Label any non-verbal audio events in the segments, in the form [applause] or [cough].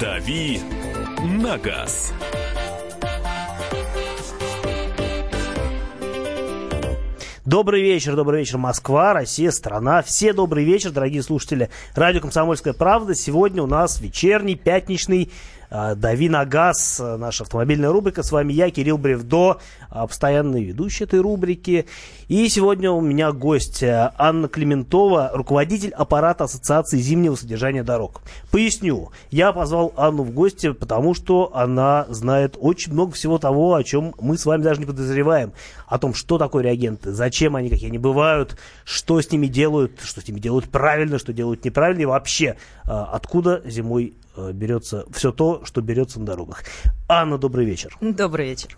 «Дави на газ». Добрый вечер, добрый вечер, Москва, Россия, страна. Все добрый вечер, дорогие слушатели. Радио «Комсомольская правда». Сегодня у нас вечерний, пятничный «Дави на газ», а, наша автомобильная рубрика. С вами я, Кирилл Бревдо, а, постоянный ведущий этой рубрики. И сегодня у меня гость Анна Клементова, руководитель аппарата Ассоциации зимнего содержания дорог. Поясню, я позвал Анну в гости, потому что она знает очень много всего того, о чем мы с вами даже не подозреваем. О том, что такое реагенты, зачем они, какие они бывают, что с ними делают, что с ними делают правильно, что делают неправильно и вообще, откуда зимой Э, берется все то, что берется на дорогах. Анна, добрый вечер. Добрый вечер.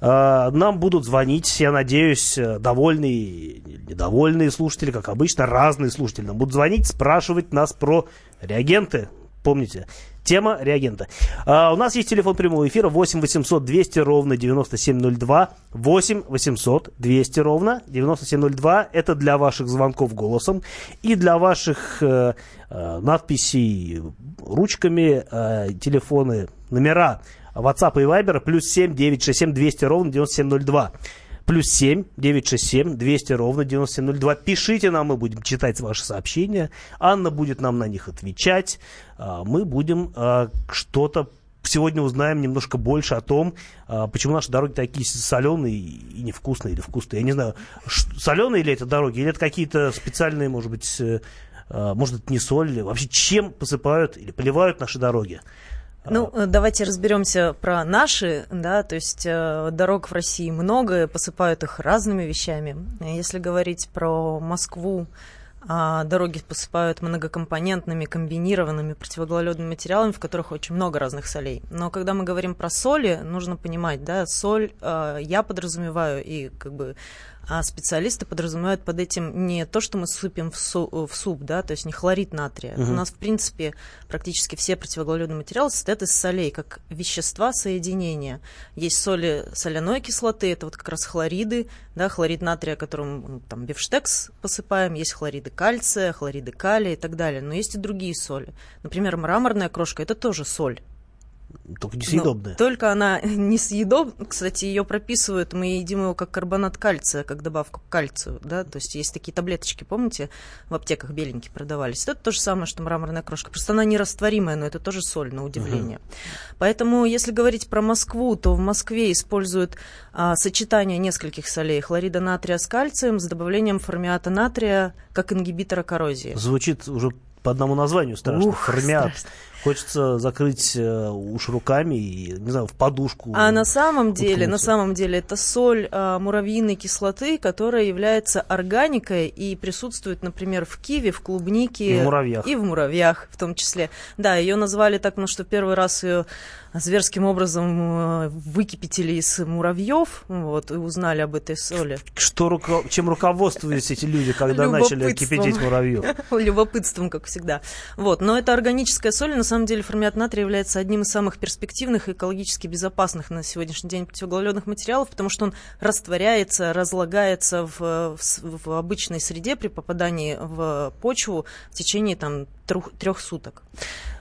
Э, нам будут звонить, я надеюсь, довольные, недовольные слушатели, как обычно, разные слушатели нам будут звонить, спрашивать нас про реагенты. Помните, Тема реагента. А, у нас есть телефон прямого эфира 8 800 200 ровно 9702. 8 800 200 ровно 9702. Это для ваших звонков голосом и для ваших э, э, надписей ручками, э, телефоны, номера WhatsApp и Viber плюс 7 967 200 ровно 9702 плюс 7 967 200 ровно 9702. Пишите нам, мы будем читать ваши сообщения. Анна будет нам на них отвечать. А, мы будем а, что-то сегодня узнаем немножко больше о том, а, почему наши дороги такие соленые и невкусные или вкусные. Я не знаю, соленые ли это дороги, или это какие-то специальные, может быть, э, может, это не соль, вообще чем посыпают или поливают наши дороги. Ну, э, давайте разберемся про наши, да, то есть э, дорог в России много, посыпают их разными вещами. Если говорить про Москву, э, дороги посыпают многокомпонентными, комбинированными противогололедными материалами, в которых очень много разных солей. Но когда мы говорим про соли, нужно понимать, да, соль э, я подразумеваю и как бы а специалисты подразумевают под этим не то, что мы сыпем в, су- в суп, да, то есть не хлорид натрия. Угу. У нас, в принципе, практически все противоглоледные материалы состоят из солей, как вещества соединения. Есть соли соляной кислоты, это вот как раз хлориды, да, хлорид натрия, которым ну, там бифштекс посыпаем, есть хлориды кальция, хлориды калия и так далее. Но есть и другие соли. Например, мраморная крошка – это тоже соль. Только несъедобная. Но только она [laughs] несъедобная. Кстати, ее прописывают, мы едим его как карбонат кальция, как добавку к кальцию. Да? То есть есть такие таблеточки, помните, в аптеках беленькие продавались. Это то же самое, что мраморная крошка. Просто она нерастворимая, но это тоже соль, на удивление. Uh-huh. Поэтому, если говорить про Москву, то в Москве используют а, сочетание нескольких солей. Хлорида натрия с кальцием с добавлением формиата натрия как ингибитора коррозии. Звучит уже по одному названию страшно. Ух, Формиат. Страшно. Хочется закрыть э, уж руками и, не знаю, в подушку. А на самом деле, уткнуться. на самом деле, это соль э, муравьиной кислоты, которая является органикой и присутствует, например, в киве, в клубнике. И в муравьях. И в муравьях в том числе. Да, ее назвали так, потому что первый раз ее зверским образом э, выкипятили из муравьев, вот, и узнали об этой соли. Что, руко... чем руководствовались эти люди, когда начали кипятить муравьев? [laughs] Любопытством, как всегда. Вот, но это органическая соль, на самом деле формят натрия является одним из самых перспективных и экологически безопасных на сегодняшний день противоуглеродных материалов, потому что он растворяется, разлагается в, в, в обычной среде при попадании в почву в течение там, трех, трех суток.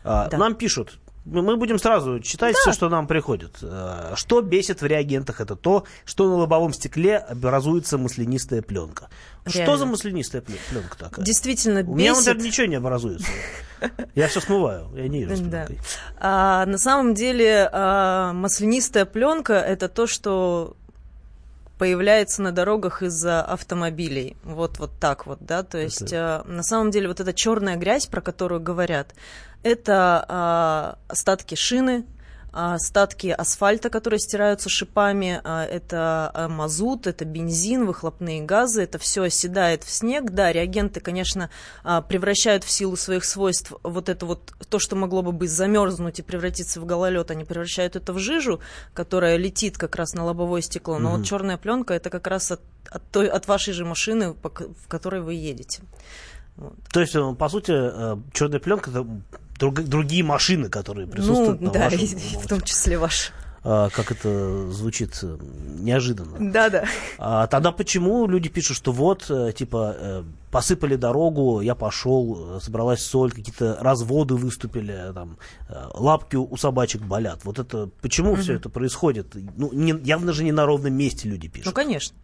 А, да. Нам пишут, мы будем сразу читать да. все, что нам приходит. Э, что бесит в реагентах? Это то, что на лобовом стекле образуется маслянистая пленка. Реально. Что за маслянистая пленка такая? Действительно бесит. У меня вот ничего не образуется. Я все смываю, я не езжу с да. а, На самом деле а, маслянистая пленка это то, что появляется на дорогах из-за автомобилей. Вот, вот так вот, да. То есть, это... на самом деле, вот эта черная грязь, про которую говорят, это а, остатки шины, остатки асфальта, которые стираются шипами, а, это а, мазут, это бензин, выхлопные газы, это все оседает в снег. Да, реагенты, конечно, превращают в силу своих свойств вот это вот, то, что могло бы быть замерзнуть и превратиться в гололед, они превращают это в жижу, которая летит как раз на лобовое стекло. Но mm-hmm. вот черная пленка это как раз от, от, той, от вашей же машины, в которой вы едете. Вот. То есть, э, по сути, э, черная пленка это друг, другие машины, которые присутствуют ну, на да, вашем... И, в том числе ваши. а, как это звучит э, неожиданно. Да-да. А, тогда почему люди пишут, что вот, э, типа, э, посыпали дорогу, я пошел, собралась соль, какие-то разводы выступили, там, лапки у собачек болят. Вот это, почему угу. все это происходит? Ну, не, явно же не на ровном месте люди пишут. Ну, конечно.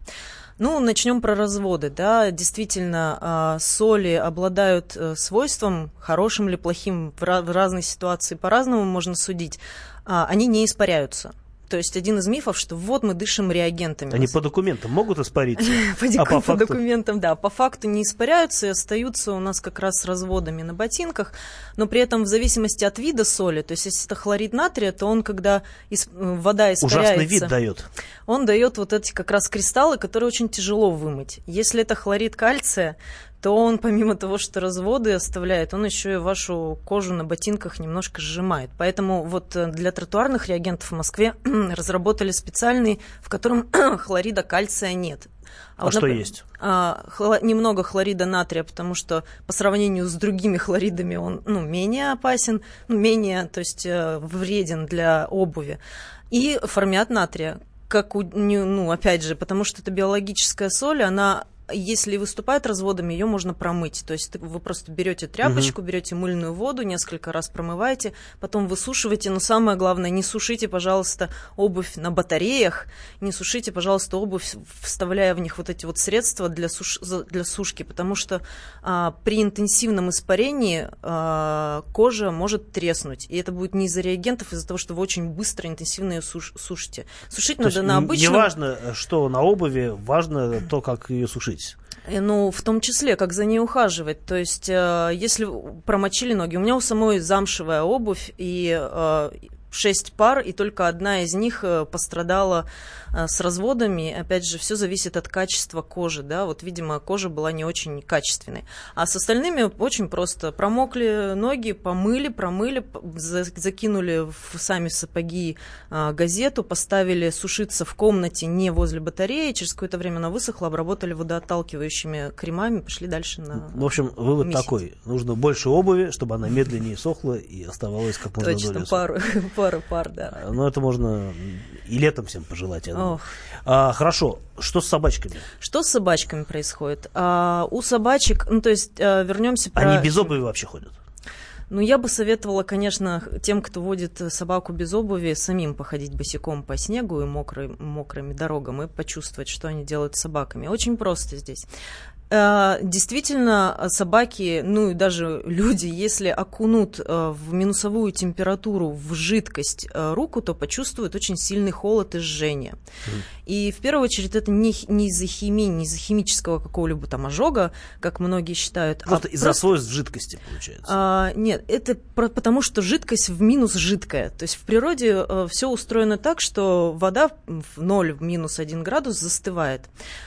Ну, начнем про разводы. Да, действительно, а, соли обладают э, свойством, хорошим или плохим, в разной ситуации по-разному можно судить. А, они не испаряются. То есть один из мифов, что вот мы дышим реагентами. Они по документам могут испариться? [laughs] А по, по документам, да. По факту не испаряются и остаются у нас как раз с разводами на ботинках. Но при этом в зависимости от вида соли, то есть если это хлорид натрия, то он, когда из, вода испаряется... Ужасный вид дает. Он дает вот эти как раз кристаллы, которые очень тяжело вымыть. Если это хлорид кальция, то он помимо того, что разводы оставляет, он еще и вашу кожу на ботинках немножко сжимает. Поэтому вот э, для тротуарных реагентов в Москве [clears throat] разработали специальный, в котором [clears throat] хлорида кальция нет. А, а вот, что например, есть? А, хло, немного хлорида натрия, потому что по сравнению с другими хлоридами он ну, менее опасен, ну, менее, то есть э, вреден для обуви. И формят натрия, как у, ну, опять же, потому что это биологическая соль, она если выступает разводами, ее можно промыть. То есть вы просто берете тряпочку, угу. берете мыльную воду, несколько раз промываете, потом высушиваете. Но самое главное, не сушите, пожалуйста, обувь на батареях, не сушите, пожалуйста, обувь, вставляя в них вот эти вот средства для, суш... для сушки, потому что а, при интенсивном испарении а, кожа может треснуть. И это будет не из-за реагентов, а из-за того, что вы очень быстро, интенсивно ее суш... сушите. Сушить то надо на обычном... Не важно, что на обуви, важно то, как ее сушить? Э, ну, в том числе, как за ней ухаживать. То есть, э, если промочили ноги, у меня у самой замшевая обувь, и э, шесть пар, и только одна из них э, пострадала э, с разводами. Опять же, все зависит от качества кожи, да, вот, видимо, кожа была не очень качественной. А с остальными очень просто. Промокли ноги, помыли, промыли, закинули в сами сапоги э, газету, поставили сушиться в комнате не возле батареи, через какое-то время она высохла, обработали водоотталкивающими кремами, пошли дальше на В общем, вывод месяц. такой. Нужно больше обуви, чтобы она медленнее сохла и оставалась как можно Точно, дольше. пару, [laughs] пара пар, да. А, ну, это можно и летом всем пожелать. А, хорошо, что с собачками? Что с собачками происходит? А, у собачек, ну, то есть, а, вернемся про... Они без обуви вообще ходят? Ну, я бы советовала, конечно, тем, кто водит собаку без обуви, самим походить босиком по снегу и мокрым, мокрыми дорогам и почувствовать, что они делают с собаками. Очень просто здесь. Э, действительно, собаки, ну и даже люди, если окунут э, в минусовую температуру в жидкость э, руку, то почувствуют очень сильный холод и жжение. Mm. И в первую очередь это не, не из-за химии, не из-за химического какого-либо там ожога, как многие считают. А просто а из-за просто... свойств жидкости, получается. А, нет, это про, потому что жидкость в минус жидкая. То есть в природе все устроено так, что вода в 0 в минус 1 градус застывает.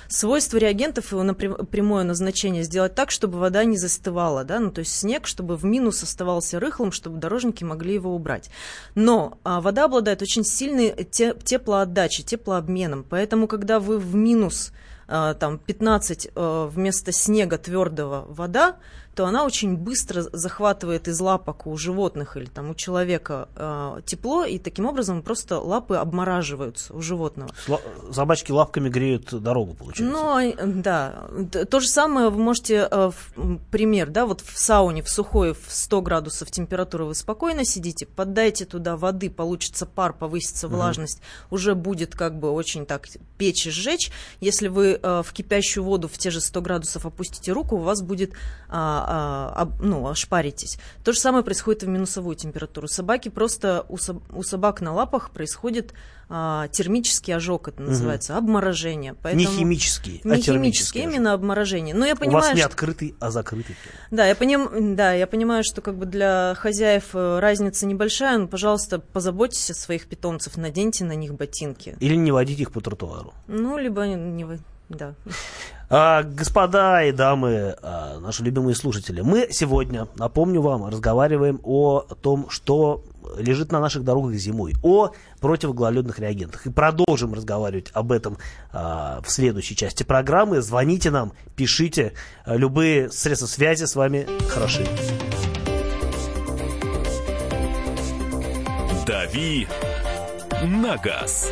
Свойство реагентов напрямую прямое назначение сделать так, чтобы вода не застывала, да, ну то есть снег, чтобы в минус оставался рыхлым, чтобы дорожники могли его убрать. Но а, вода обладает очень сильной те, теплоотдачей, теплообменом, поэтому когда вы в минус а, там 15 а, вместо снега твердого вода, то она очень быстро захватывает из лапок у животных или там у человека э, тепло, и таким образом просто лапы обмораживаются у животного. Сла- собачки лапками греют дорогу, получается. Ну, да. То же самое вы можете, э, в, пример, да, вот в сауне, в сухой, в 100 градусов температуры вы спокойно сидите, поддайте туда воды, получится пар, повысится влажность, угу. уже будет как бы очень так печь и сжечь. Если вы э, в кипящую воду в те же 100 градусов опустите руку, у вас будет а, а, ну, ошпаритесь. То же самое происходит и в минусовую температуру. Собаки просто, у, соб, у собак на лапах происходит а, термический ожог, это называется, угу. обморожение. Поэтому... Не химический, а Не химический, именно обморожение. Но я понимаю, у вас не что... открытый, а закрытый. Да, я, поним... да, я понимаю, что как бы для хозяев э, разница небольшая, но, пожалуйста, позаботьтесь о своих питомцев, наденьте на них ботинки. Или не водите их по тротуару. Ну, либо не... Да. А, господа и дамы, а, наши любимые слушатели, мы сегодня, напомню вам, разговариваем о том, что лежит на наших дорогах зимой, о противогололедных реагентах. И продолжим разговаривать об этом а, в следующей части программы. Звоните нам, пишите. Любые средства связи с вами хороши. «Дави на газ.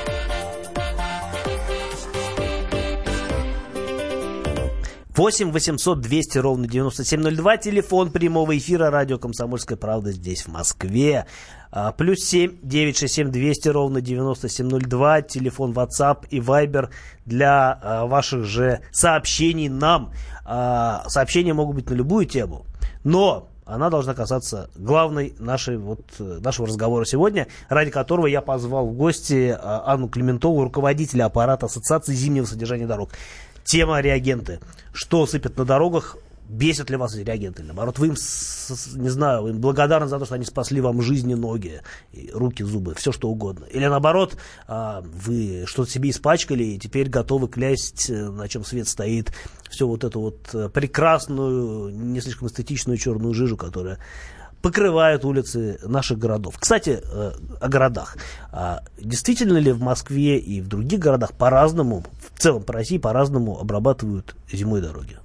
Восемь восемьсот двести ровно девяносто семь ноль два. Телефон прямого эфира радио «Комсомольская правда» здесь, в Москве. А, плюс семь девять шесть семь двести ровно девяносто семь ноль два. Телефон WhatsApp и Viber для а, ваших же сообщений нам. А, сообщения могут быть на любую тему. Но она должна касаться главной нашей, вот, нашего разговора сегодня, ради которого я позвал в гости Анну Клементову, руководителя аппарата Ассоциации зимнего содержания дорог. Тема реагенты. Что сыпят на дорогах? Бесят ли вас эти реагенты? Наоборот, вы им, не знаю, им благодарны за то, что они спасли вам жизни, ноги, руки, зубы, все что угодно. Или наоборот, а, вы что-то себе испачкали и теперь готовы клясть, э, на чем свет стоит, всю вот эту вот э, прекрасную, не слишком эстетичную черную жижу, которая покрывают улицы наших городов. Кстати, э, о городах. А действительно ли в Москве и в других городах по-разному, целом по России по-разному обрабатывают зимой дороги?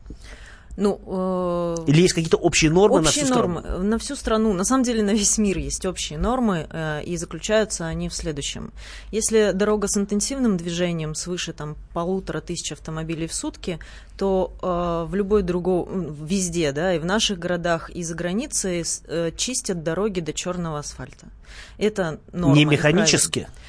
Ну, э, Или есть какие-то общие нормы общие на всю нормы страну? на всю страну. На самом деле на весь мир есть общие нормы, э, и заключаются они в следующем. Если дорога с интенсивным движением свыше там, полутора тысяч автомобилей в сутки, то э, в любой другой, везде, да, и в наших городах, и за границей э, чистят дороги до черного асфальта. Это норма. Не механически? правильно.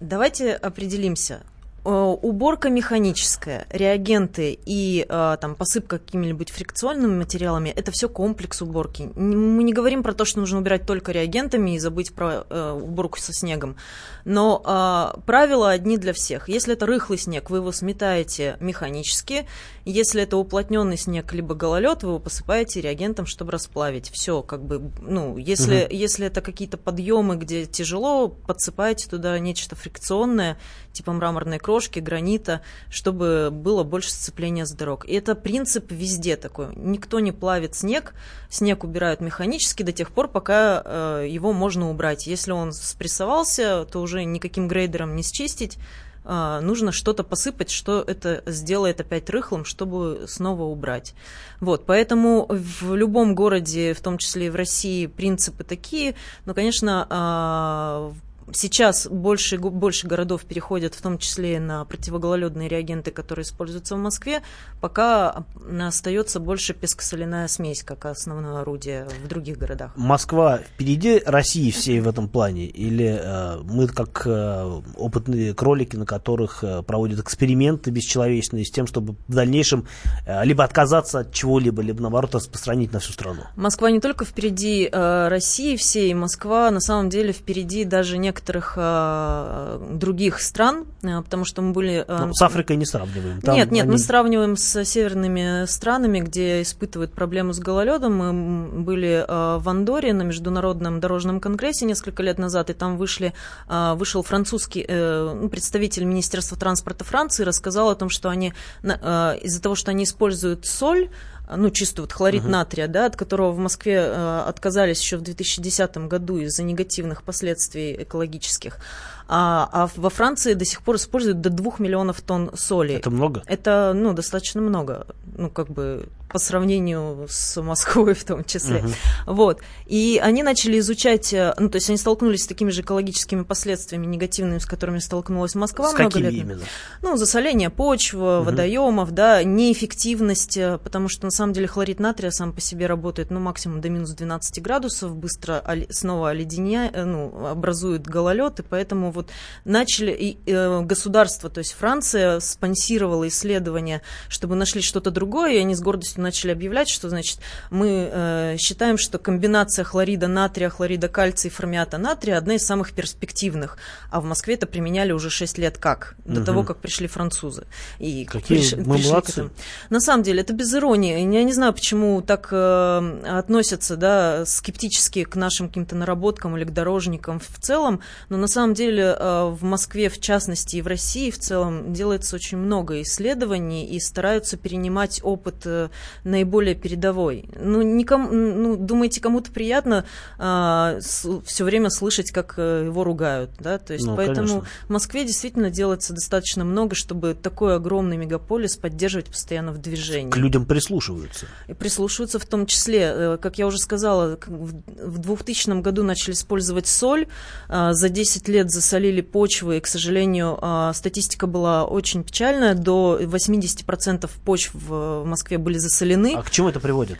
Давайте определимся. Э, уборка механическая, реагенты и э, там, посыпка какими-нибудь фрикционными материалами – это все комплекс уборки. Мы не говорим про то, что нужно убирать только реагентами и забыть про э, уборку со снегом. Но правила одни для всех. Если это рыхлый снег, вы его сметаете механически. Если это уплотненный снег либо гололед, вы его посыпаете реагентом, чтобы расплавить. Все, как бы, ну, если, угу. если это какие-то подъемы, где тяжело, подсыпаете туда нечто фрикционное, типа мраморной крошки, гранита, чтобы было больше сцепления с дорог. И это принцип везде такой. Никто не плавит снег, снег убирают механически до тех пор, пока э, его можно убрать. Если он спрессовался, то уже никаким грейдером не счистить, Uh, нужно что-то посыпать, что это сделает опять рыхлым, чтобы снова убрать. Вот, поэтому в любом городе, в том числе и в России, принципы такие. Но, конечно, uh, Сейчас больше, больше городов переходят, в том числе на противогололедные реагенты, которые используются в Москве. Пока остается больше пескосоляная смесь, как основное орудие в других городах. Москва впереди России всей в этом плане? Или э, мы как э, опытные кролики, на которых э, проводят эксперименты бесчеловечные с тем, чтобы в дальнейшем э, либо отказаться от чего-либо, либо наоборот распространить на всю страну? Москва не только впереди э, России всей, Москва на самом деле впереди даже не некоторых э, других стран, э, потому что мы были... Э, ну, с Африкой не сравниваем. Там нет, нет, они... мы сравниваем с северными странами, где испытывают проблему с гололедом. Мы были в Андоре на Международном дорожном конгрессе несколько лет назад, и там вышли, вышел французский э, представитель Министерства транспорта Франции, рассказал о том, что они из-за того, что они используют соль, ну, чистый вот хлорид uh-huh. натрия, да, от которого в Москве э, отказались еще в 2010 году из-за негативных последствий экологических. А, а во Франции до сих пор используют до 2 миллионов тонн соли. Это много? Это, ну, достаточно много. Ну, как бы по сравнению с Москвой [laughs] в том числе. Uh-huh. Вот. И они начали изучать, э, ну, то есть они столкнулись с такими же экологическими последствиями негативными, с которыми столкнулась Москва с много лет. именно? Ну, засоление почв, uh-huh. водоемов, да, неэффективность, э, потому что на самом деле хлорид натрия сам по себе работает, ну, максимум до минус 12 градусов, быстро снова оледеняет, э, ну, образует гололед, и поэтому вот начали э, государство, то есть Франция спонсировала исследования, чтобы нашли что-то другое, и они с гордостью начали объявлять, что, значит, мы э, считаем, что комбинация хлорида натрия, хлорида кальция и формиата натрия одна из самых перспективных. А в Москве это применяли уже 6 лет как? До угу. того, как пришли французы. И Какие приш, мы пришли молодцы. к этому. На самом деле, это без иронии. Я не знаю, почему так э, относятся да, скептически к нашим каким-то наработкам или к дорожникам в целом, но на самом деле э, в Москве, в частности, и в России в целом делается очень много исследований и стараются перенимать опыт э, наиболее передовой. Ну, никому, ну думаете, кому-то приятно э, все время слышать, как его ругают, да? То есть, ну, поэтому конечно. в Москве действительно делается достаточно много, чтобы такой огромный мегаполис поддерживать постоянно в движении. К людям прислушиваются. И прислушиваются в том числе, как я уже сказала, в 2000 году начали использовать соль, за 10 лет засолили почвы, и, к сожалению, э, статистика была очень печальная, до 80% почв в Москве были засолены. А к чему это приводит?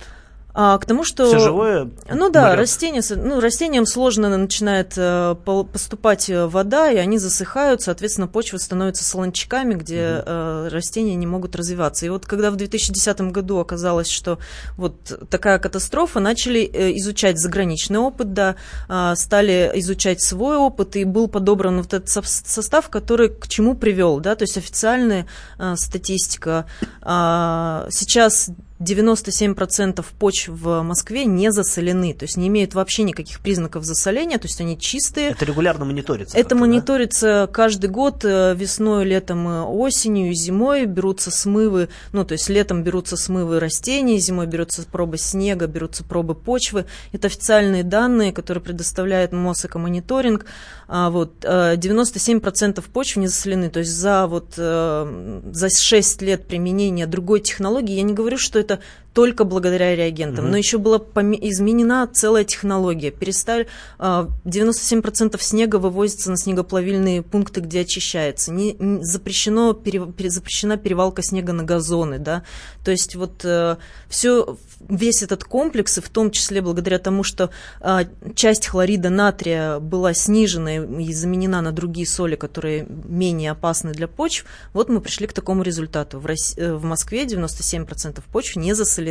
А, к тому, что... Все живое? Ну да, растения, ну, растениям сложно начинает э, поступать э, вода, и они засыхают, соответственно, почва становится солончаками, где угу. э, растения не могут развиваться. И вот когда в 2010 году оказалось, что вот такая катастрофа, начали э, изучать заграничный опыт, да, э, стали изучать свой опыт, и был подобран вот этот состав, который к чему привел, да, то есть официальная э, статистика. Э, сейчас 97% почв в Москве не засолены, то есть не имеют вообще никаких признаков засоления, то есть они чистые. Это регулярно мониторится? Это мониторится да? каждый год, э, весной, летом, э, осенью, зимой берутся смывы, ну то есть летом берутся смывы растений, зимой берутся пробы снега, берутся пробы почвы. Это официальные данные, которые предоставляет Мосэкомониторинг. А, вот, 97% э, почв не засолены, то есть за, вот, за 6 лет применения другой технологии, я не говорю, что это 的 только благодаря реагентам. Mm-hmm. Но еще была изменена целая технология. Перестали 97% а, снега вывозится на снегоплавильные пункты, где очищается. Не, не запрещено пере, пере, запрещена перевалка снега на газоны, да. То есть вот э, все весь этот комплекс, и в том числе благодаря тому, что э, часть хлорида натрия была снижена и заменена на другие соли, которые менее опасны для почв, вот мы пришли к такому результату. В, России, э, в Москве 97% почв не засыпали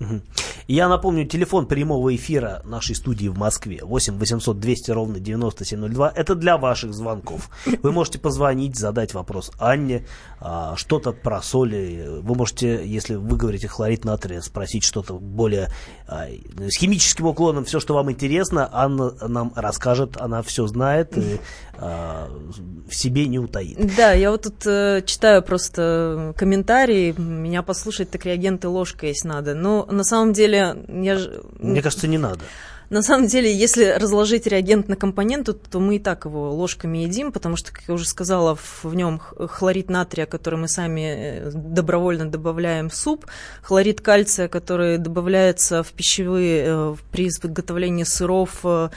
Угу. Я напомню, телефон прямого эфира нашей студии в Москве 8 800 200 ровно 9702. Это для ваших звонков. Вы можете позвонить, задать вопрос Анне, а, что-то про соли. Вы можете, если вы говорите хлорид натрия, спросить что-то более а, с химическим уклоном, все, что вам интересно. Анна нам расскажет, она все знает и а, в себе не утаит. Да, я вот тут э, читаю просто комментарии, меня послушать так реагенты ложкой есть надо. Но на самом деле я Мне кажется, не надо. На самом деле, если разложить реагент на компоненты, то мы и так его ложками едим, потому что, как я уже сказала, в, нем хлорид натрия, который мы сами э, добровольно добавляем в суп, хлорид кальция, который добавляется в пищевые э, при изготовлении сыров, э,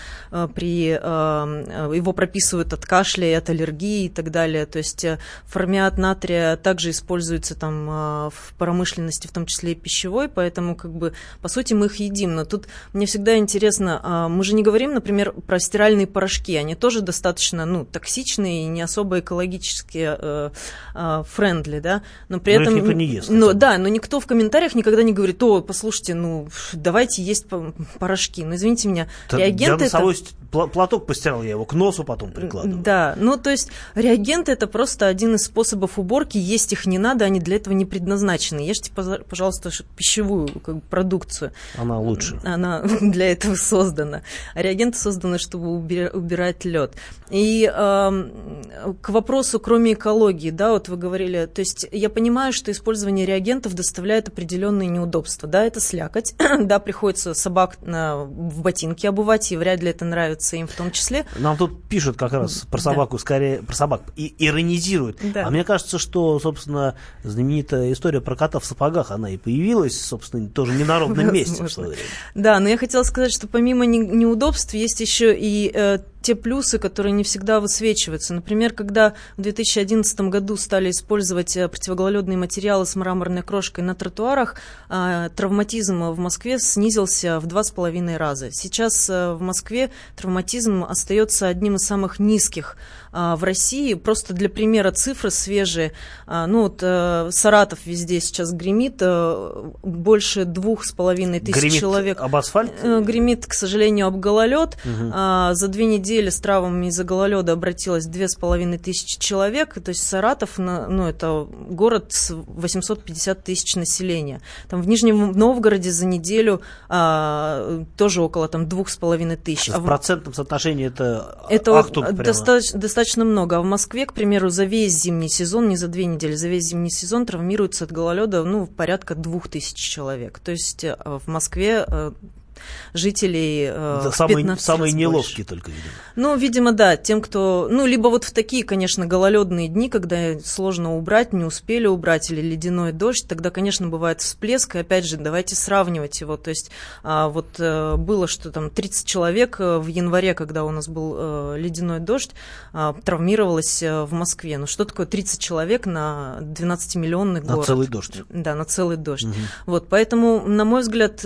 при, его прописывают от кашля, от аллергии и так далее. То есть формиат натрия также используется там в промышленности, в том числе и пищевой, поэтому как бы по сути мы их едим. Но тут мне всегда интересно интересно, а, мы же не говорим, например, про стиральные порошки. Они тоже достаточно ну, токсичные и не особо экологически э, э, френдли, да. Но при но этом... никто не ест. Но, да, но никто в комментариях никогда не говорит, о, послушайте, ну, давайте есть порошки. Ну, извините меня, да, реагенты... Я носовой это... платок постирал, я его к носу потом прикладываю. Да, ну, то есть реагенты это просто один из способов уборки. Есть их не надо, они для этого не предназначены. Ешьте, пожалуйста, пищевую как бы, продукцию. Она лучше. Она [laughs] для этого создана. А реагенты созданы, чтобы убирать лед. И э, к вопросу, кроме экологии, да, вот вы говорили, то есть я понимаю, что использование реагентов доставляет определенные неудобства. Да, это слякоть, [coughs] да, приходится собак на, в ботинки обувать, и вряд ли это нравится им в том числе. Нам тут пишут как раз про собаку, да. скорее про собак, и иронизируют. Да. А мне кажется, что, собственно, знаменитая история про кота в сапогах, она и появилась, собственно, тоже не на ровном [laughs] месте. Да, но я хотела сказать, что помимо неудобств есть еще и э, те плюсы, которые не всегда высвечиваются. Например, когда в 2011 году стали использовать э, противогололедные материалы с мраморной крошкой на тротуарах, э, травматизм в Москве снизился в два с половиной раза. Сейчас э, в Москве травматизм остается одним из самых низких в России. Просто для примера цифры свежие. Ну вот Саратов везде сейчас гремит, больше двух с половиной тысяч гремит человек. об асфальт? Гремит, к сожалению, об гололед. Угу. За две недели недели с травмами из-за гололеда обратилось две с половиной тысячи человек. То есть Саратов, ну, это город с 850 тысяч населения. Там в Нижнем Новгороде за неделю а, тоже около там двух с половиной тысяч. В а процентном соотношении это, это ахтунг достаточно, достаточно много. А в Москве, к примеру, за весь зимний сезон, не за две недели, за весь зимний сезон травмируется от гололеда ну, порядка двух тысяч человек. То есть э, в Москве э, жителей э, да, самые, самые неловкие только, видимо. Ну, видимо, да, тем, кто... Ну, либо вот в такие, конечно, гололедные дни, когда сложно убрать, не успели убрать, или ледяной дождь, тогда, конечно, бывает всплеск, и опять же, давайте сравнивать его. То есть а, вот а, было, что там 30 человек э, в январе, когда у нас был а, ледяной дождь, а, травмировалось в Москве. Ну, что такое 30 человек на 12-миллионный город? На целый дождь. Да, на целый дождь. Угу. Вот, поэтому, на мой взгляд,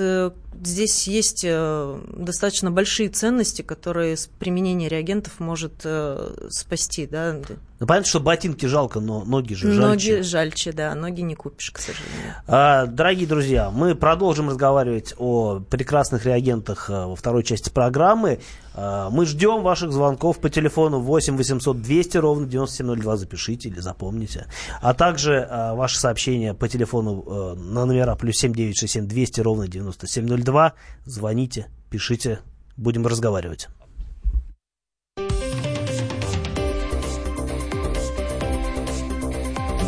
здесь есть э, достаточно большие ценности, которые с применения реагентов может э, спасти, да, ну, понятно, что ботинки жалко, но ноги же жальче. Ноги жальче, да, ноги не купишь, к сожалению. А, дорогие друзья, мы продолжим разговаривать о прекрасных реагентах а, во второй части программы. А, мы ждем ваших звонков по телефону 8 800 200 ровно 9702, запишите или запомните. А также а, ваши сообщения по телефону а, на номера плюс 7967 200 ровно 9702. Звоните, пишите, будем разговаривать.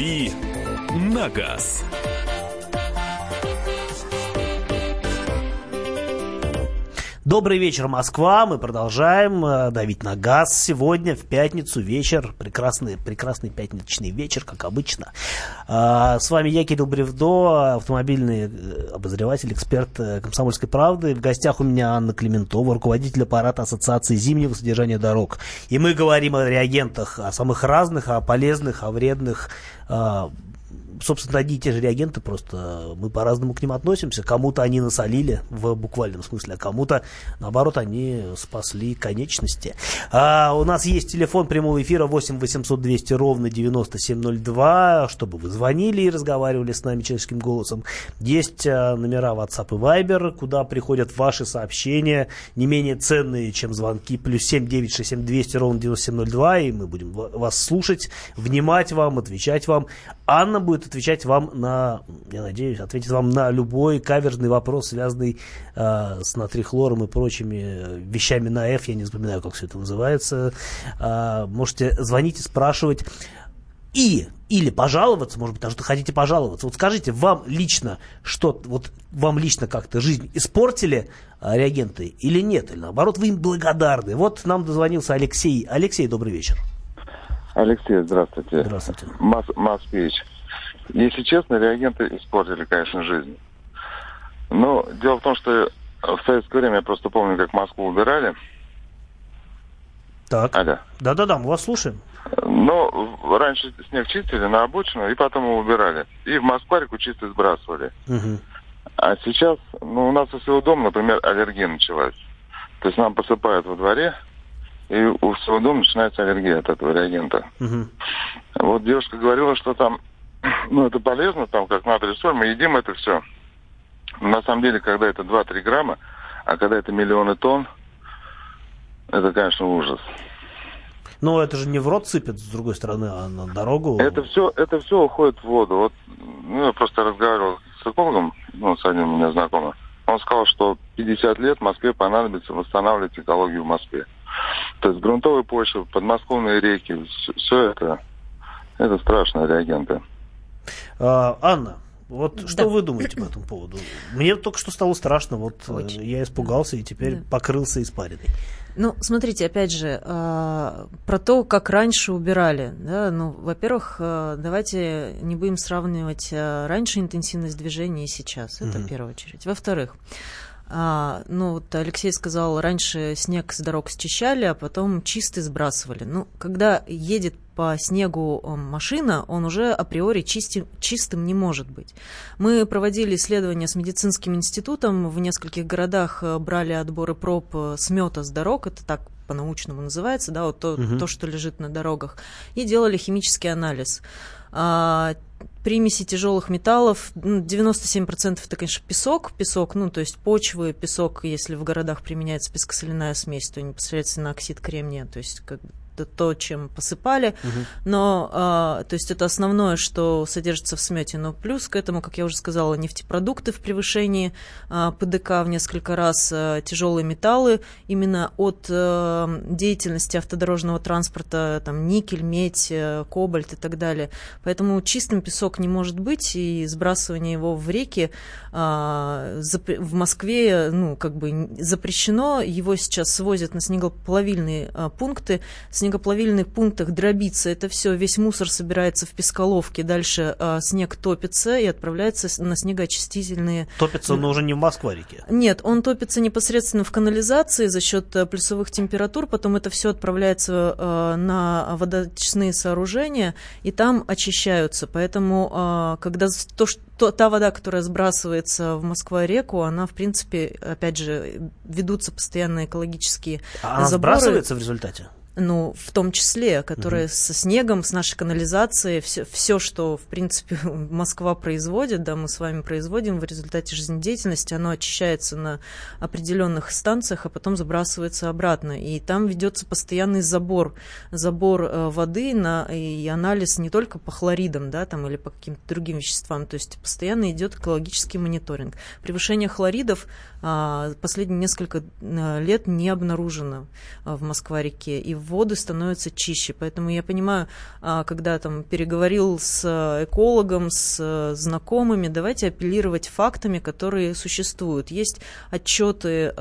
«Дави на газ». Добрый вечер, Москва. Мы продолжаем э, давить на газ сегодня, в пятницу, вечер. Прекрасный, прекрасный пятничный вечер, как обычно. А, с вами я, Кирилл Бревдо, автомобильный э, обозреватель, эксперт э, «Комсомольской правды». В гостях у меня Анна Клементова, руководитель аппарата Ассоциации зимнего содержания дорог. И мы говорим о реагентах, о самых разных, о полезных, о вредных, а, собственно, одни и те же реагенты, просто мы по-разному к ним относимся. Кому-то они насолили в буквальном смысле, а кому-то, наоборот, они спасли конечности. А, у нас есть телефон прямого эфира 8 800 200 ровно 9702, чтобы вы звонили и разговаривали с нами человеческим голосом. Есть а, номера WhatsApp и Viber, куда приходят ваши сообщения, не менее ценные, чем звонки, плюс 7 967 200 ровно 9702, и мы будем вас слушать, внимать вам, отвечать вам. Анна будет отвечать вам на, я надеюсь, ответит вам на любой каверзный вопрос, связанный э, с натрихлором и прочими вещами на F. Я не запоминаю, как все это называется. Э, можете звонить и спрашивать. И, или пожаловаться, может быть, даже хотите пожаловаться. Вот скажите, вам лично что вот вам лично как-то жизнь испортили а, реагенты или нет? Или наоборот, вы им благодарны? Вот нам дозвонился Алексей. Алексей, добрый вечер. Алексей, здравствуйте. Здравствуйте. Мас, Москвич. Если честно, реагенты испортили, конечно, жизнь. Но дело в том, что в советское время я просто помню, как Москву убирали. Так. Алло. Да-да-да, мы вас слушаем. Но раньше снег чистили на обочину и потом его убирали. И в Москварику чисто сбрасывали. Угу. А сейчас, ну, у нас у всего дома, например, аллергия началась. То есть нам посыпают во дворе, и у всего дома начинается аллергия от этого реагента. Угу. Вот девушка говорила, что там [clears throat] ну, это полезно, там, как натрий соль, мы едим это все. На самом деле, когда это 2-3 грамма, а когда это миллионы тонн, это, конечно, ужас. Но это же не в рот сыпет, с другой стороны, а на дорогу. Это все, это все уходит в воду. Вот, ну, я просто разговаривал с экологом, ну, с одним у меня знакомым. Он сказал, что 50 лет Москве понадобится восстанавливать экологию в Москве. То есть грунтовые почвы, подмосковные реки, все это, это страшные реагенты. А, Анна, вот да. что вы думаете по этому поводу? Мне только что стало страшно, вот э, Очень. я испугался и теперь да. покрылся испариной. Ну, смотрите, опять же, э, про то, как раньше убирали. Да? Ну, во-первых, э, давайте не будем сравнивать э, раньше интенсивность движения и сейчас. Это угу. в первую очередь. Во-вторых, а, ну, вот Алексей сказал, раньше снег с дорог счищали, а потом чистый сбрасывали. Ну, когда едет по снегу э, машина, он уже априори чисти, чистым не может быть. Мы проводили исследования с медицинским институтом, в нескольких городах э, брали отборы проб э, смета с дорог, это так по-научному называется, да, вот то, угу. то, что лежит на дорогах, и делали химический анализ. А, примеси тяжелых металлов, 97% это, конечно, песок, песок, ну, то есть почвы, песок, если в городах применяется пескосоляная смесь, то непосредственно оксид кремния, то есть как это то, чем посыпали, угу. но, а, то есть это основное, что содержится в смете, но плюс к этому, как я уже сказала, нефтепродукты в превышении а, ПДК в несколько раз, а, тяжелые металлы, именно от а, деятельности автодорожного транспорта, там, никель, медь, а, кобальт и так далее. Поэтому чистым песок не может быть, и сбрасывание его в реки а, в Москве, ну, как бы запрещено, его сейчас свозят на снегоплавильные а, пункты, снегоплавильных пунктах дробится это все, весь мусор собирается в песколовке, дальше э, снег топится и отправляется на снегоочистительные... Топится он уже не в Москва-реке? Нет, он топится непосредственно в канализации за счет э, плюсовых температур, потом это все отправляется э, на водочистные сооружения, и там очищаются. Поэтому, э, когда то, что та вода, которая сбрасывается в Москва-реку, она, в принципе, опять же, ведутся постоянно экологические а она заборы. сбрасывается в результате? Ну, в том числе, которые угу. со снегом, с нашей канализацией, все, все, что, в принципе, [laughs] Москва производит, да, мы с вами производим в результате жизнедеятельности, оно очищается на определенных станциях, а потом забрасывается обратно. И там ведется постоянный забор, забор э, воды на, и анализ не только по хлоридам, да, там, или по каким-то другим веществам, то есть постоянно идет экологический мониторинг. Превышение хлоридов а, последние несколько э, лет не обнаружено а, в Москва-реке, и воды становятся чище. Поэтому я понимаю, а, когда там переговорил с экологом, с знакомыми, давайте апеллировать фактами, которые существуют. Есть отчеты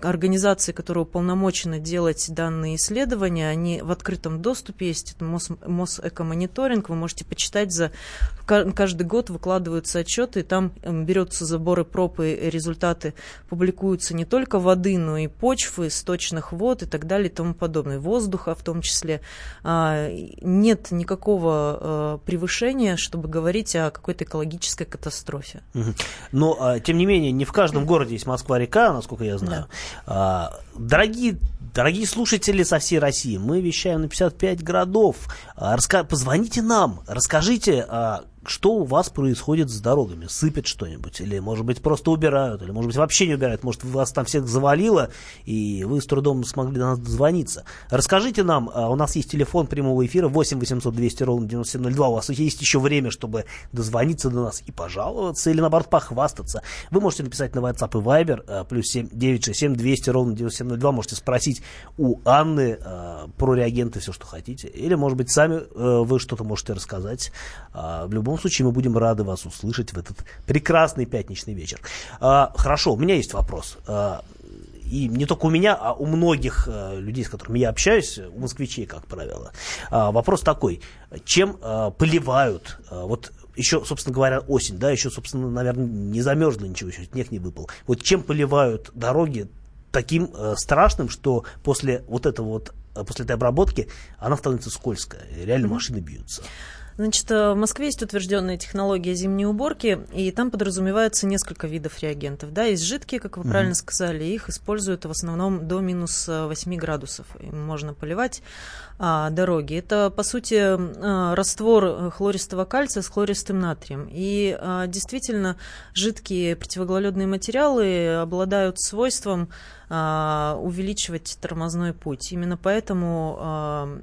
организации, которые уполномочены делать данные исследования, они в открытом доступе есть, это Мос, Мосэкомониторинг, вы можете почитать, за каждый год выкладываются отчеты, и там берется заборы проб и результаты публикуются не только воды, но и почвы, сточных вод и так далее и тому воздуха в том числе. А, нет никакого а, превышения, чтобы говорить о какой-то экологической катастрофе. Но, а, тем не менее, не в каждом городе есть Москва-река, насколько я знаю. Да. Дорогие Дорогие слушатели со всей России, мы вещаем на 55 городов. Раска... Позвоните нам, расскажите, что у вас происходит с дорогами? Сыпят что-нибудь? Или, может быть, просто убирают? Или, может быть, вообще не убирают? Может, вас там всех завалило, и вы с трудом смогли до нас дозвониться? Расскажите нам, а, у нас есть телефон прямого эфира 8 800 200 ровно 9702. У вас есть еще время, чтобы дозвониться до нас и пожаловаться, или, наоборот, похвастаться. Вы можете написать на WhatsApp и Viber, а, плюс 7 967 200 ровно 9702. Можете спросить у Анны э, про реагенты все, что хотите. Или, может быть, сами э, вы что-то можете рассказать. В любом любом случае мы будем рады вас услышать в этот прекрасный пятничный вечер. А, хорошо, у меня есть вопрос. А, и не только у меня, а у многих а, людей, с которыми я общаюсь, у москвичей, как правило. А, вопрос такой, чем а, поливают, а, вот еще, собственно говоря, осень, да, еще, собственно, наверное, не замерзло ничего, еще снег не выпал. Вот чем поливают дороги таким э, страшным, что после вот этого вот, после этой обработки она становится скользкая, реально машины бьются. Значит, э, в Москве есть утвержденная технология зимней уборки, и там подразумевается несколько видов реагентов. Да, есть жидкие, как вы mm-hmm. правильно сказали, их используют в основном до минус 8 градусов. Им можно поливать а, дороги. Это, по сути, а, раствор хлористого кальция с хлористым натрием. И а, действительно, жидкие противогололедные материалы обладают свойством а, увеличивать тормозной путь. Именно поэтому а,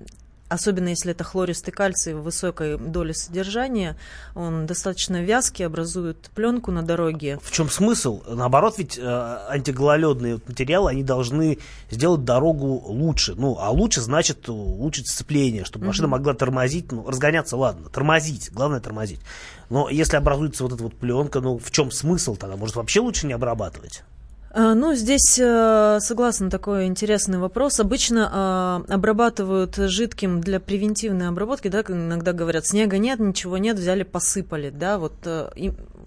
особенно если это хлористый кальций в высокой доле содержания, он достаточно вязкий, образует пленку на дороге. В чем смысл? Наоборот, ведь э, антигололедные материалы, они должны сделать дорогу лучше. Ну, а лучше значит улучшить сцепление, чтобы машина mm-hmm. могла тормозить, ну, разгоняться, ладно, тормозить, главное тормозить. Но если образуется вот эта вот пленка, ну, в чем смысл тогда? Может, вообще лучше не обрабатывать? А, ну, здесь э, согласна такой интересный вопрос. Обычно э, обрабатывают жидким для превентивной обработки, да, иногда говорят, снега нет, ничего нет, взяли, посыпали, да, вот э,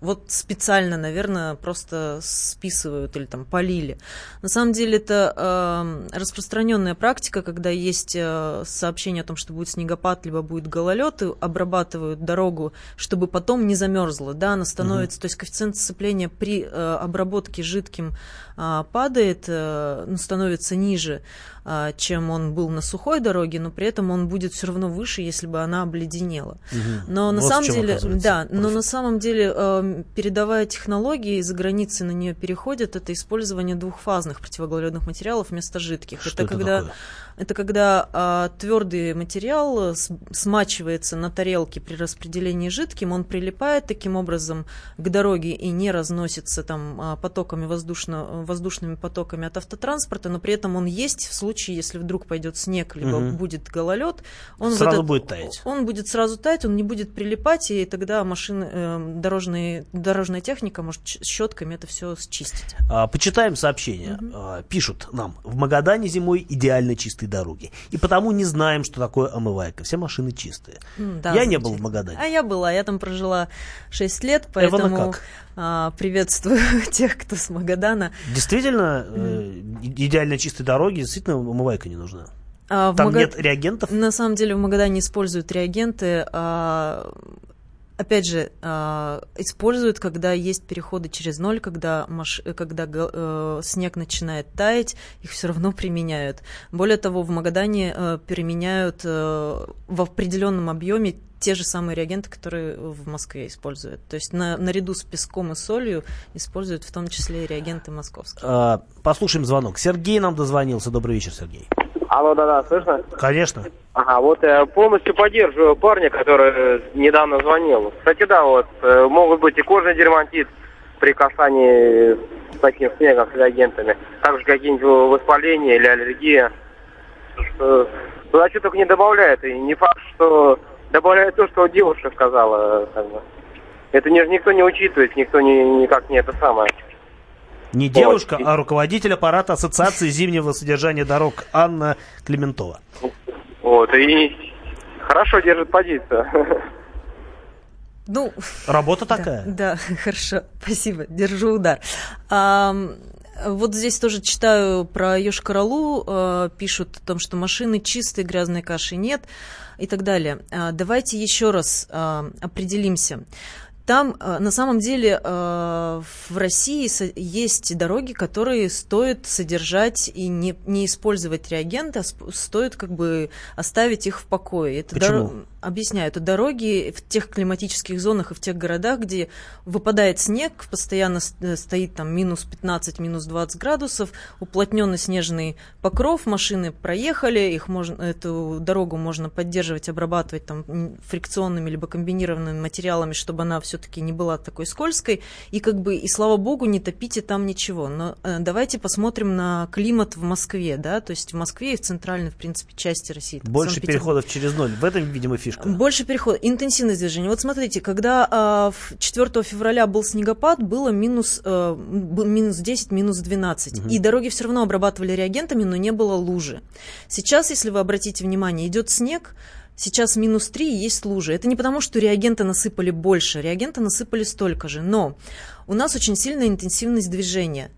вот специально, наверное, просто списывают или там полили. На самом деле это э, распространенная практика, когда есть э, сообщение о том, что будет снегопад, либо будет гололед, и обрабатывают дорогу, чтобы потом не замерзла, да, она становится, угу. то есть коэффициент сцепления при э, обработке жидким э, падает, э, ну, становится ниже. А, чем он был на сухой дороге, но при этом он будет все равно выше, если бы она обледенела. Угу. Но на вот самом деле, да, но на самом деле э, передовая технология из-за границы на нее переходит, это использование двухфазных противогололедных материалов вместо жидких. Что это, это когда такое? Это когда а, твердый материал смачивается на тарелке при распределении жидким, он прилипает таким образом к дороге и не разносится там а, потоками воздушно, воздушными потоками от автотранспорта, но при этом он есть в случае, если вдруг пойдет снег, либо угу. будет гололед, он сразу этот, будет таять. Он будет сразу таять, он не будет прилипать, и тогда машины, э, дорожные, дорожная техника может щетками это все счистить. А, почитаем сообщения. Угу. А, пишут нам: в Магадане зимой идеально чистый чистой дороги. И потому не знаем, что такое омывайка. Все машины чистые. Да, я не был в Магадане. А я была. Я там прожила 6 лет, поэтому а, приветствую [laughs] тех, кто с Магадана. Действительно, э, идеально чистые дороги, действительно омывайка не нужна. А, Там Мага... нет реагентов? На самом деле в Магадане используют реагенты. А, опять же, э, используют, когда есть переходы через ноль, когда, маш... когда э, снег начинает таять, их все равно применяют. Более того, в Магадане э, применяют э, в определенном объеме те же самые реагенты, которые в Москве используют. То есть на, наряду с песком и солью используют в том числе и реагенты московские. А, послушаем звонок. Сергей нам дозвонился. Добрый вечер, Сергей. Алло, да-да, слышно? Конечно. Ага, вот я полностью поддерживаю парня, который недавно звонил. Кстати, да, вот э, могут быть и кожный дерматит при касании с таким снегом, с реагентами. Также какие-нибудь воспаления или аллергия. Что, туда что только не добавляет. И не факт, что добавляет то, что девушка сказала. Как бы. Это не, никто не учитывает, никто не, никак не это самое. Не девушка, вот. а руководитель аппарата Ассоциации зимнего содержания дорог Анна Клементова. Вот, и хорошо держит позицию. Ну, Работа такая. Да, да хорошо, спасибо, держу удар. А, вот здесь тоже читаю про Йошкар-Олу, э, пишут о том, что машины чистые, грязной каши нет и так далее. А, давайте еще раз а, определимся. Там э, на самом деле э, в России есть дороги, которые стоит содержать и не, не использовать реагенты, а стоит как бы оставить их в покое. Это Почему? Дор... Объясняю, это дороги в тех климатических зонах и в тех городах, где выпадает снег, постоянно э, стоит там минус 15, минус 20 градусов, уплотненный снежный покров, машины проехали, их можно, эту дорогу можно поддерживать, обрабатывать там фрикционными либо комбинированными материалами, чтобы она все-таки не была такой скользкой, и как бы, и слава богу, не топите там ничего. Но э, давайте посмотрим на климат в Москве, да, то есть в Москве и в центральной, в принципе, части России. Больше переходов через ноль, в этом, видимо, фишка фишка. Больше переход, интенсивность движения. Вот смотрите, когда э, 4 февраля был снегопад, было минус, э, минус 10, минус 12. Угу. И дороги все равно обрабатывали реагентами, но не было лужи. Сейчас, если вы обратите внимание, идет снег, Сейчас минус 3 и есть лужи. Это не потому, что реагенты насыпали больше, реагенты насыпали столько же. Но у нас очень сильная интенсивность движения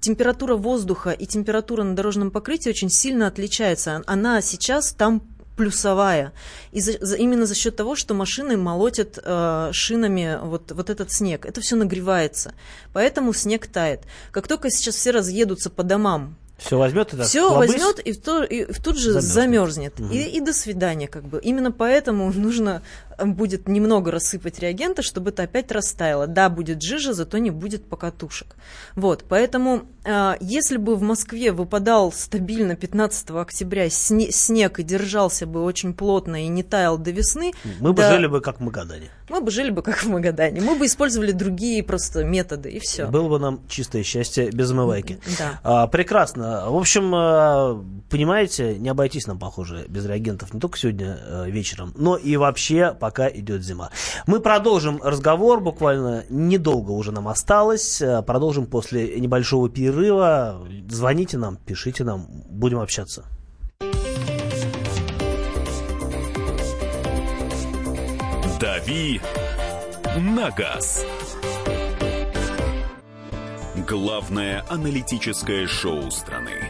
температура воздуха и температура на дорожном покрытии очень сильно отличается. Она сейчас там плюсовая. И за, за, именно за счет того, что машины молотят э, шинами вот, вот этот снег. Это все нагревается. Поэтому снег тает. Как только сейчас все разъедутся по домам, Все возьмет и Все возьмет и, в то, и в тут же замерзнет. замерзнет. Угу. И, и до свидания, как бы. Именно поэтому [laughs] нужно будет немного рассыпать реагента, чтобы это опять растаяло. Да, будет жижа, зато не будет покатушек. Вот, поэтому э, если бы в Москве выпадал стабильно 15 октября сне- снег и держался бы очень плотно и не таял до весны... Мы бы жили бы как в Магадане. Мы бы жили бы как в Магадане. Мы бы использовали другие просто методы, и все. Было бы нам чистое счастье без омывайки. Да. А, прекрасно. В общем, а, понимаете, не обойтись нам, похоже, без реагентов не только сегодня а, вечером, но и вообще, по пока идет зима. Мы продолжим разговор, буквально недолго уже нам осталось. Э, продолжим после небольшого перерыва. Звоните нам, пишите нам, будем общаться. «Дави на газ». Главное аналитическое шоу страны.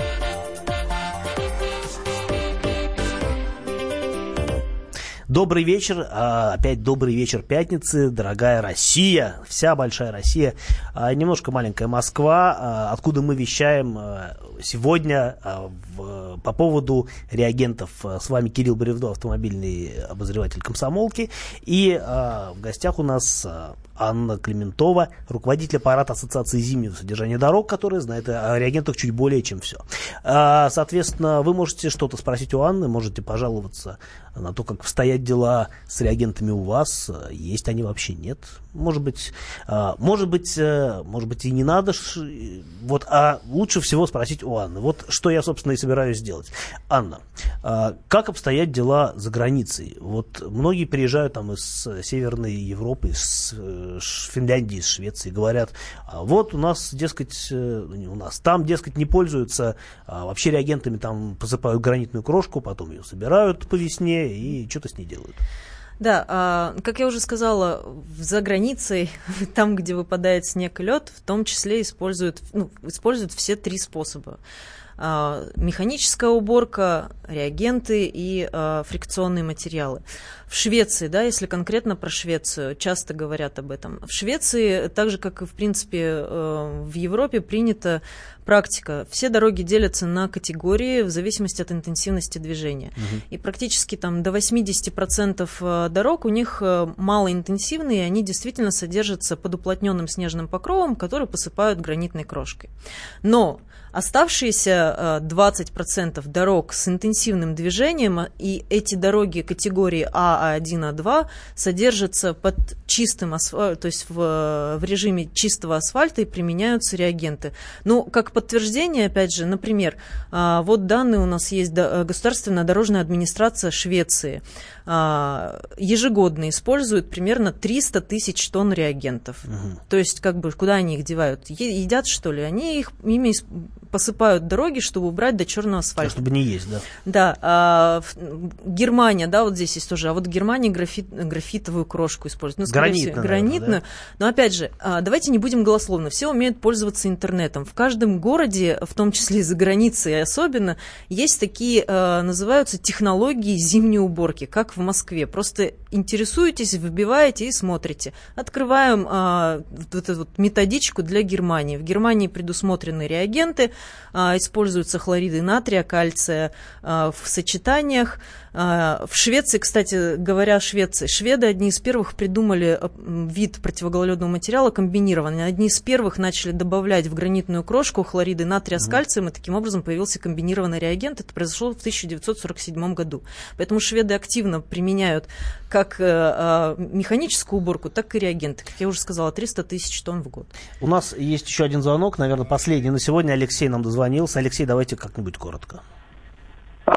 Добрый вечер, а, опять добрый вечер пятницы, дорогая Россия, вся большая Россия, а, немножко маленькая Москва, а, откуда мы вещаем сегодня по поводу реагентов. С вами Кирилл Бревдо, автомобильный обозреватель комсомолки, и в гостях у нас Анна Клементова, руководитель аппарата Ассоциации зимнего содержания дорог, которая знает о реагентах чуть более, чем все. Соответственно, вы можете что-то спросить у Анны, можете пожаловаться на то, как обстоят дела с реагентами у вас, есть они вообще, нет. Может быть, может быть, э, может быть и не надо, вот, а лучше всего спросить у Анны. Вот что я, собственно, и собираюсь сделать. Анна, а, как обстоят дела за границей? Вот многие приезжают там из Северной Европы, из э, Финляндии, из Швеции, говорят, «А вот у нас, дескать, э, у нас там, дескать, не пользуются вообще реагентами, там посыпают гранитную крошку, потом ее собирают по весне, и что-то с ней делают. Да, а, как я уже сказала, за границей, [laughs] там, где выпадает снег и лед, в том числе используют, ну, используют все три способа. А, механическая уборка, реагенты и а, фрикционные материалы. В Швеции, да, если конкретно про Швецию, часто говорят об этом. В Швеции, так же как и в принципе э, в Европе, принята практика. Все дороги делятся на категории в зависимости от интенсивности движения. Угу. И практически там до 80% э, дорог у них э, малоинтенсивные, и они действительно содержатся под уплотненным снежным покровом, который посыпают гранитной крошкой. Но Оставшиеся 20% э, дорог с интенсивным движением, и эти дороги категории А, А1, А2 содержатся под чистым асфальтом, то есть в, в режиме чистого асфальта и применяются реагенты. Ну, как подтверждение, опять же, например, а, вот данные у нас есть Государственная дорожная администрация Швеции. А, ежегодно используют примерно 300 тысяч тонн реагентов. Угу. То есть, как бы, куда они их девают? Едят, что ли? Они их ими посыпают дороги, чтобы убрать до черного асфальта. Чтобы не есть, да? Да. А, Германия, да, вот здесь есть тоже. А вот Германия графит, графитовую крошку использует. Ну, гранитную. Всего, гранитную. Да? Но опять же, а, давайте не будем голословно. Все умеют пользоваться интернетом. В каждом городе, в том числе и за границей особенно, есть такие, а, называются технологии зимней уборки, как в Москве. Просто интересуетесь, выбиваете и смотрите. Открываем а, вот эту вот методичку для Германии. В Германии предусмотрены реагенты, а, используются хлориды натрия, кальция а, в сочетаниях. А, в Швеции, кстати говоря, Швеции, шведы одни из первых придумали э, вид противогололедного материала комбинированный. Одни из первых начали добавлять в гранитную крошку хлориды натрия с кальцием, и таким образом появился комбинированный реагент. Это произошло в 1947 году. Поэтому шведы активно применяют как э, э, механическую уборку, так и реагенты. Как я уже сказала, 300 тысяч тонн в год. У нас есть еще один звонок, наверное, последний на сегодня. Алексей нам дозвонился. Алексей, давайте как-нибудь коротко.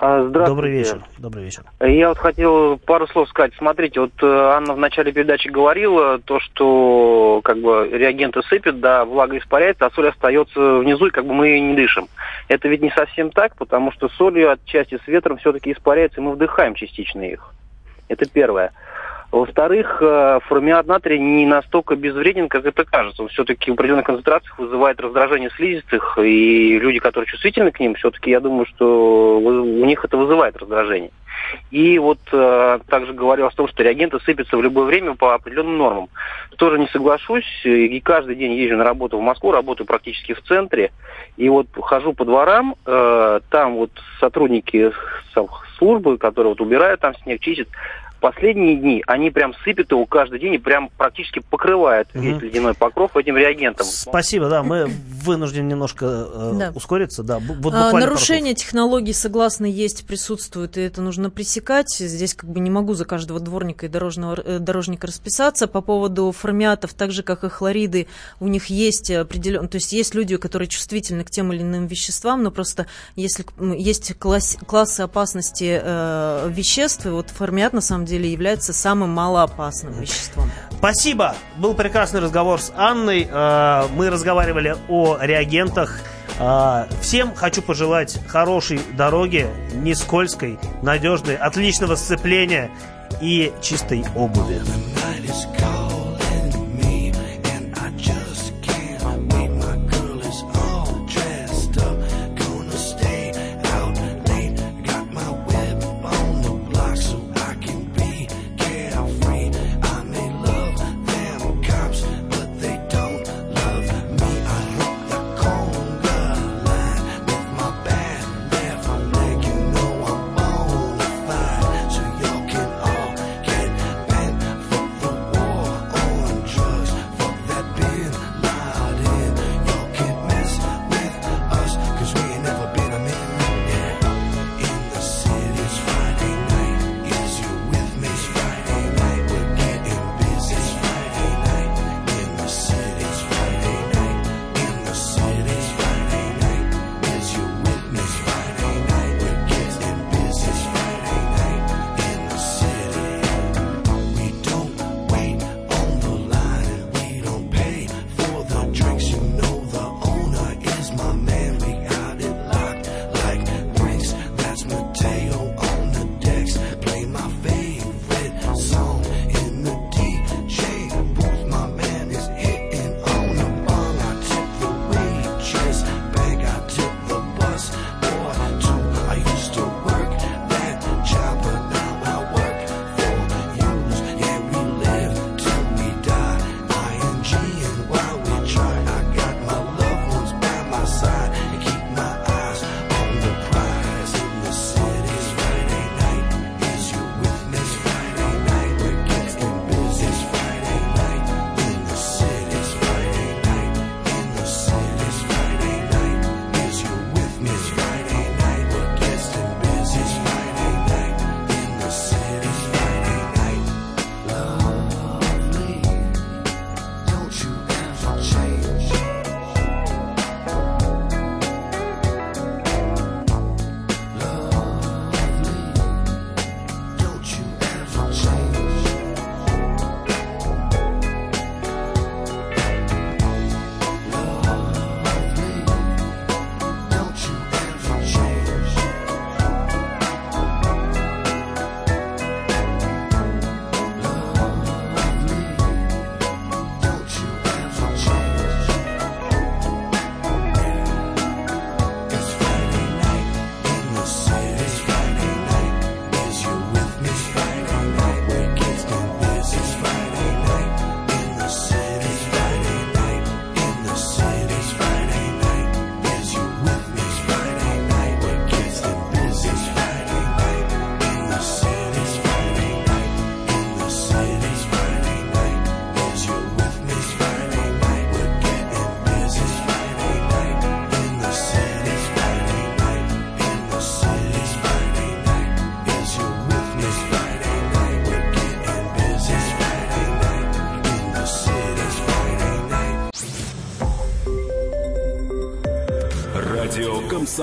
А, здравствуйте. Добрый вечер. Добрый вечер. Я вот хотел пару слов сказать. Смотрите, вот э, Анна в начале передачи говорила то, что как бы реагенты сыпят, да, влага испаряется, а соль остается внизу, и как бы мы ее не дышим. Это ведь не совсем так, потому что солью отчасти с ветром все-таки испаряется, и мы вдыхаем частично их. Это первое. Во-вторых, э, формиат натрия не настолько безвреден, как это кажется. Он все-таки в определенных концентрациях вызывает раздражение слизистых, и люди, которые чувствительны к ним, все-таки я думаю, что у них это вызывает раздражение. И вот э, также говорилось о том, что реагенты сыпятся в любое время по определенным нормам. Тоже не соглашусь. И каждый день езжу на работу в Москву, работаю практически в центре. И вот хожу по дворам, э, там вот сотрудники службы, которые вот убирают там снег, чистят, последние дни они прям сыпят его каждый день и прям практически покрывают угу. весь ледяной покров этим реагентом. Спасибо, да, мы вынуждены немножко э, да. ускориться. Да, а, нарушение технологий, согласно, есть, присутствует, и это нужно пресекать. Здесь как бы не могу за каждого дворника и дорожного, э, дорожника расписаться. По поводу формиатов, так же, как и хлориды, у них есть определенные... То есть есть люди, которые чувствительны к тем или иным веществам, но просто если есть класс, классы опасности э, веществ, и вот формиат, на самом деле, деле является самым малоопасным веществом. Спасибо. Был прекрасный разговор с Анной. Э, мы разговаривали о реагентах. Э, всем хочу пожелать хорошей дороги, не скользкой, надежной, отличного сцепления и чистой обуви.